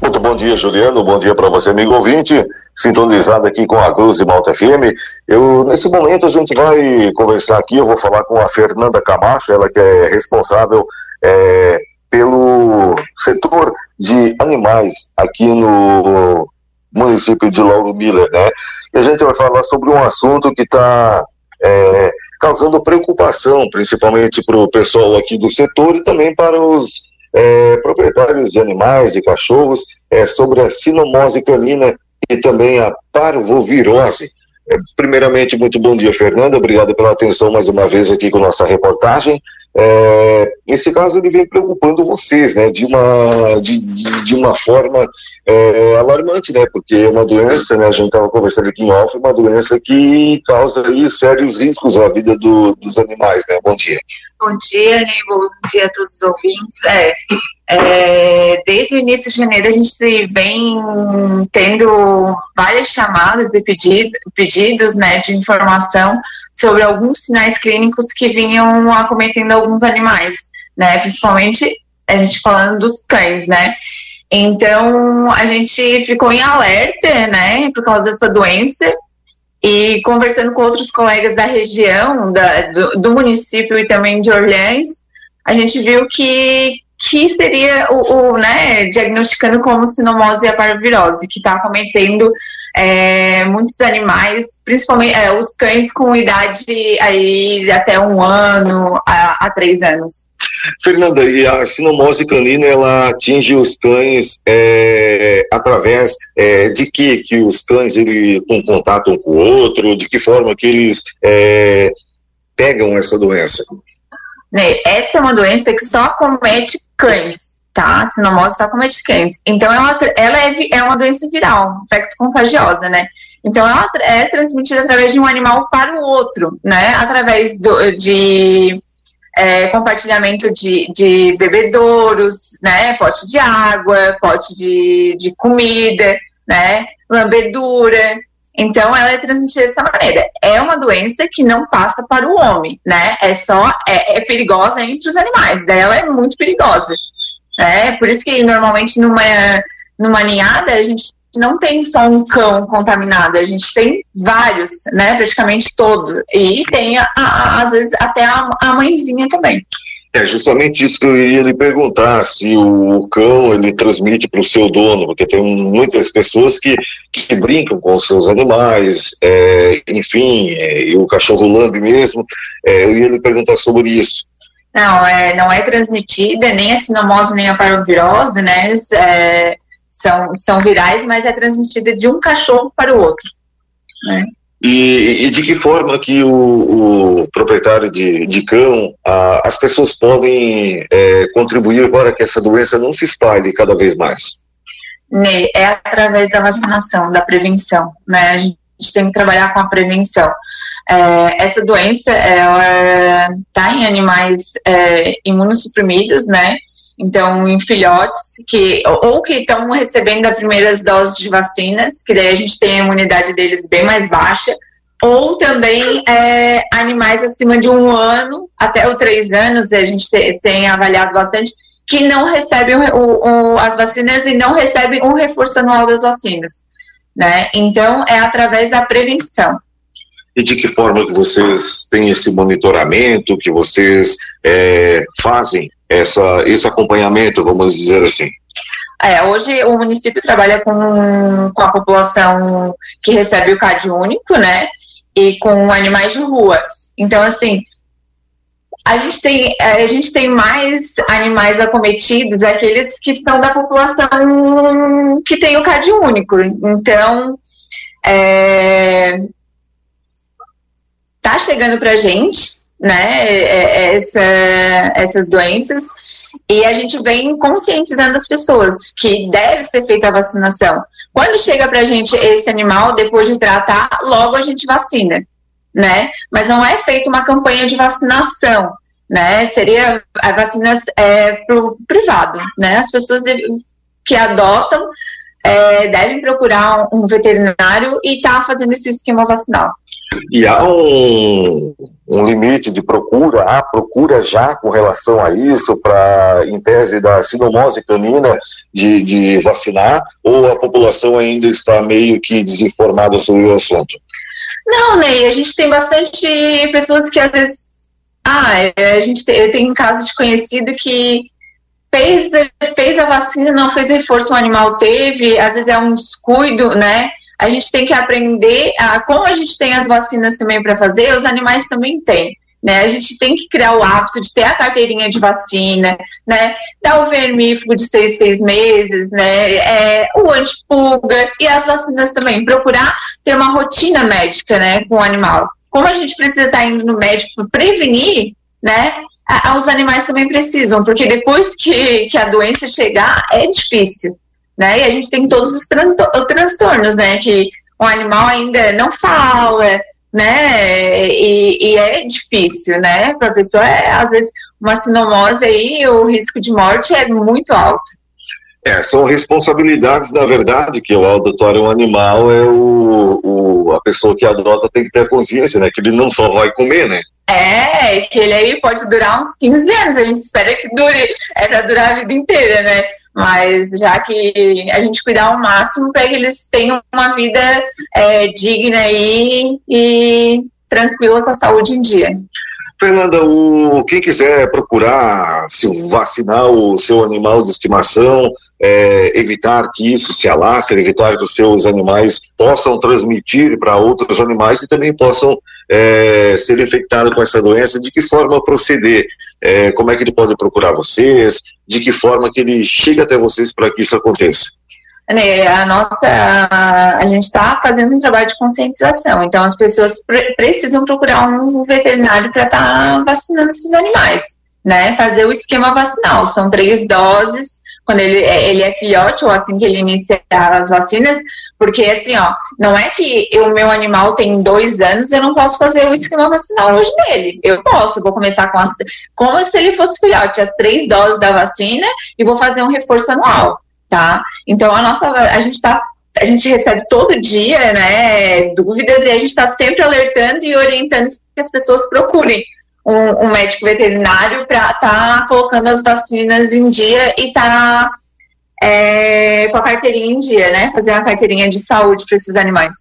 Muito bom dia, Juliano. Bom dia para você, amigo ouvinte, sintonizado aqui com a Cruz e Malta FM. Eu, nesse momento, a gente vai conversar aqui. Eu vou falar com a Fernanda Camacho, ela que é responsável é, pelo setor de animais aqui no município de Lauro Miller, né? E a gente vai falar sobre um assunto que está é, causando preocupação, principalmente para o pessoal aqui do setor e também para os é, proprietários de animais, de cachorros, é, sobre a sinomose canina e também a parvovirose. É, primeiramente, muito bom dia, Fernanda. Obrigado pela atenção mais uma vez aqui com nossa reportagem. É, esse caso ele vem preocupando vocês, né, de uma, de, de, de uma forma é, alarmante, né, porque é uma doença, né, a gente estava conversando aqui em off, uma doença que causa aí sérios riscos à vida do, dos animais, né. Bom dia. Bom dia, Ney, bom dia a todos os ouvintes. É, é, desde o início de janeiro a gente vem tendo várias chamadas e pedido, pedidos né, de informação sobre alguns sinais clínicos que vinham acometendo alguns animais, né? Principalmente a gente falando dos cães, né? Então a gente ficou em alerta, né, por causa dessa doença e conversando com outros colegas da região, da, do, do, município e também de Orleans, a gente viu que, que seria o, o né, diagnosticando como sinomose e a parvovirose, que está cometendo é, muitos animais, principalmente é, os cães com idade aí até um ano a, a três anos. Fernanda, e a sinomose canina ela atinge os cães é, através é, de que que os cães ele um com o outro, de que forma que eles é, pegam essa doença? Né, essa é uma doença que só acomete cães tá? Sinomose só comete cães. Então, ela, ela é, é uma doença viral, infecto contagiosa, né? Então, ela é transmitida através de um animal para o outro, né? Através do, de é, compartilhamento de, de bebedouros, né? Pote de água, pote de, de comida, né? Lambedura. Então, ela é transmitida dessa maneira. É uma doença que não passa para o homem, né? É só, é, é perigosa entre os animais. Daí ela é muito perigosa. É, por isso que normalmente numa, numa ninhada a gente não tem só um cão contaminado, a gente tem vários, né? Praticamente todos. E tem, a, a, às vezes, até a, a mãezinha também. É justamente isso que eu ia lhe perguntar, se o cão ele transmite para o seu dono, porque tem muitas pessoas que, que brincam com os seus animais, é, enfim, é, e o cachorro lambe mesmo, é, eu ia lhe perguntar sobre isso. Não, é, não é transmitida, nem a sinomose, nem a parvovirose, né? É, são, são virais, mas é transmitida de um cachorro para o outro. Né? E, e, de que forma que o, o proprietário de, de cão, a, as pessoas podem é, contribuir para que essa doença não se espalhe cada vez mais? É através da vacinação, da prevenção, né? A gente tem que trabalhar com a prevenção. É, essa doença está em animais é, imunossuprimidos, né? Então, em filhotes que ou que estão recebendo as primeiras doses de vacinas, que daí a gente tem a imunidade deles bem mais baixa, ou também é, animais acima de um ano até os três anos, a gente te, tem avaliado bastante, que não recebem o, o, as vacinas e não recebem um reforço anual das vacinas. Né? Então, é através da prevenção e de que forma que vocês têm esse monitoramento, que vocês é, fazem essa, esse acompanhamento, vamos dizer assim? É, hoje o município trabalha com, com a população que recebe o CAD único, né? E com animais de rua. Então, assim, a gente tem, a gente tem mais animais acometidos, aqueles que são da população que tem o CAD único. Então, é, tá chegando para a gente, né, é, é, essa, essas doenças, e a gente vem conscientizando as pessoas que deve ser feita a vacinação. Quando chega para a gente esse animal, depois de tratar, logo a gente vacina, né? Mas não é feita uma campanha de vacinação, né? Seria a vacina é, para o privado, né? As pessoas que adotam é, devem procurar um veterinário e estar tá fazendo esse esquema vacinal. E há um, um limite de procura, há procura já com relação a isso, para, em tese da sinomose canina, de, de vacinar, ou a população ainda está meio que desinformada sobre o assunto? Não, Ney, a gente tem bastante pessoas que às vezes. Ah, é, a gente tem, eu tenho um caso de conhecido que fez, fez a vacina, não fez reforço, o animal teve, às vezes é um descuido, né? A gente tem que aprender, a, como a gente tem as vacinas também para fazer, os animais também têm. Né? A gente tem que criar o hábito de ter a carteirinha de vacina, né? Dar o vermífugo de seis, seis meses, né? É, o antipulga e as vacinas também. Procurar ter uma rotina médica, né? Com o animal. Como a gente precisa estar indo no médico para prevenir, né? os animais também precisam, porque depois que, que a doença chegar, é difícil, né? E a gente tem todos os, tran os transtornos, né? Que o animal ainda não fala, né? E, e é difícil, né? Para a pessoa, é, às vezes, uma sinomose aí, o risco de morte é muito alto. É, são responsabilidades, na verdade, que o adotar um animal é o, o, a pessoa que adota tem que ter a consciência, né? Que ele não só vai comer, né? É, que ele aí pode durar uns 15 anos, a gente espera que dure, é para durar a vida inteira, né? Mas já que a gente cuidar ao máximo para que eles tenham uma vida é, digna aí e tranquila com a saúde em dia. Fernanda, o, quem quiser procurar se vacinar o seu animal de estimação, é, evitar que isso se alastre, evitar que os seus animais possam transmitir para outros animais e também possam é, ser infectados com essa doença, de que forma proceder? É, como é que ele pode procurar vocês? De que forma que ele chega até vocês para que isso aconteça? A nossa, a gente está fazendo um trabalho de conscientização, então as pessoas pre precisam procurar um veterinário para estar tá vacinando esses animais, né? Fazer o esquema vacinal, são três doses, quando ele, é, ele é filhote ou assim que ele iniciar as vacinas, porque assim, ó, não é que o meu animal tem dois anos, eu não posso fazer o esquema vacinal hoje dele. Eu posso, vou começar com as, como se ele fosse filhote, as três doses da vacina e vou fazer um reforço anual tá? Então a nossa, a gente tá a gente recebe todo dia, né, dúvidas e a gente está sempre alertando e orientando que as pessoas procurem um, um médico veterinário para estar tá colocando as vacinas em dia e tá é, com a carteirinha em dia, né? Fazer uma carteirinha de saúde para esses animais.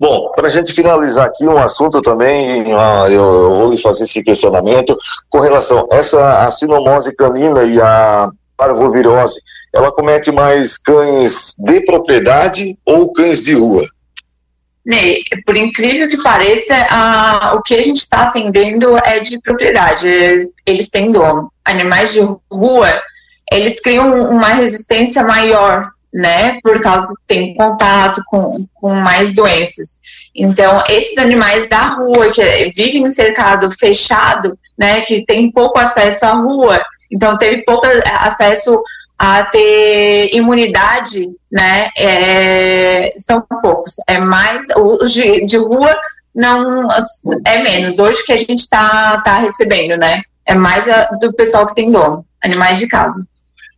Bom, para a gente finalizar aqui um assunto também, eu vou lhe fazer esse questionamento com relação a essa a sinomose canina e a parvovirose ela comete mais cães de propriedade ou cães de rua? Ney, por incrível que pareça, a, o que a gente está atendendo é de propriedade. Eles, eles têm dono. Animais de rua, eles criam uma resistência maior, né? Por causa que tem contato com, com mais doenças. Então, esses animais da rua, que vivem em cercado fechado, né? Que tem pouco acesso à rua, então teve pouco acesso a ter imunidade, né, é, são poucos. É mais, os de, de, rua não é menos. Hoje que a gente está tá recebendo, né, é mais a, do pessoal que tem dono, animais de casa.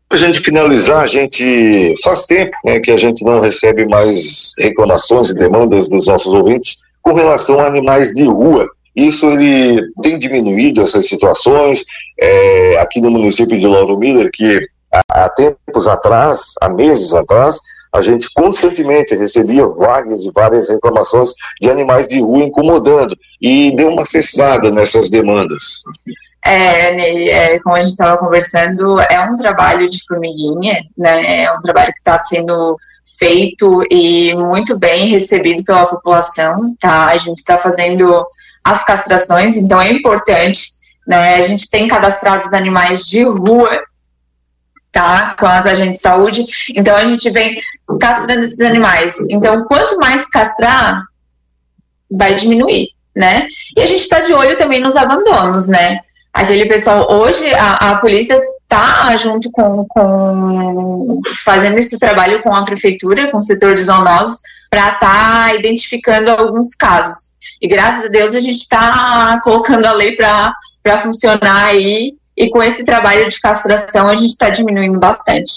Para a gente finalizar, a gente faz tempo né, que a gente não recebe mais reclamações e demandas dos nossos ouvintes com relação a animais de rua. Isso ele tem diminuído essas situações é, aqui no município de Lauro Miller, que há tempos atrás, há meses atrás, a gente constantemente recebia várias e várias reclamações de animais de rua incomodando e deu uma cessada nessas demandas. É, é, como a gente estava conversando, é um trabalho de formiguinha, né? É um trabalho que está sendo feito e muito bem recebido pela população, tá? A gente está fazendo as castrações, então é importante, né? A gente tem cadastrados animais de rua tá? Com as agentes de saúde. Então a gente vem castrando esses animais. Então, quanto mais castrar, vai diminuir, né? E a gente está de olho também nos abandonos, né? Aquele pessoal, hoje a, a polícia tá junto com, com fazendo esse trabalho com a prefeitura, com o setor de zoonoses, para estar tá identificando alguns casos. E graças a Deus a gente está colocando a lei para funcionar aí e com esse trabalho de castração a gente está diminuindo bastante.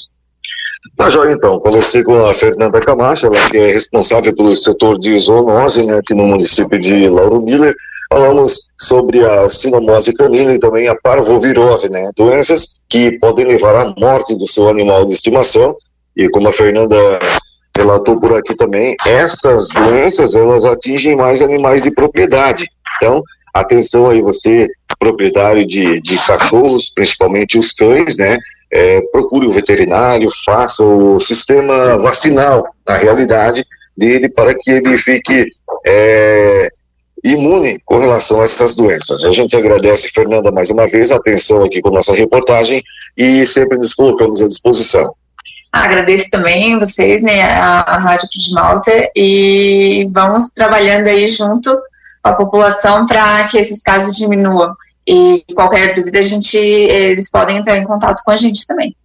Tá joia, então. Conversei com a Fernanda Camacho, ela que é responsável pelo setor de zoonose né, aqui no município de Lauro Miller. Falamos sobre a sinomose canina e também a parvovirose, né, doenças que podem levar à morte do seu animal de estimação. E como a Fernanda relatou por aqui também, estas doenças elas atingem mais animais de propriedade. Então, atenção aí você, proprietário de, de cachorros, principalmente os cães, né? É, procure o veterinário, faça o sistema vacinal, na realidade, dele, para que ele fique é, imune com relação a essas doenças. A gente agradece, Fernanda, mais uma vez, a atenção aqui com nossa reportagem e sempre nos colocamos à disposição. Agradeço também vocês, né, a, a Rádio de Malta, e vamos trabalhando aí junto com a população para que esses casos diminuam. E qualquer dúvida, a gente, eles podem entrar em contato com a gente também.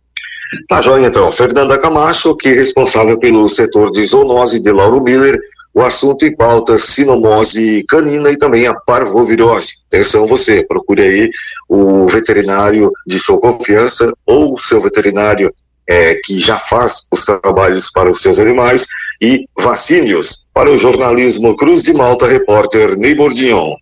Tá joia, então. Fernanda Camacho, que é responsável pelo setor de zoonose de Lauro Miller, o assunto em pauta sinomose canina e também a parvovirose. Atenção você, procure aí o veterinário de sua confiança ou seu veterinário é, que já faz os trabalhos para os seus animais e vacínios para o jornalismo Cruz de Malta, repórter Ney Bordignon.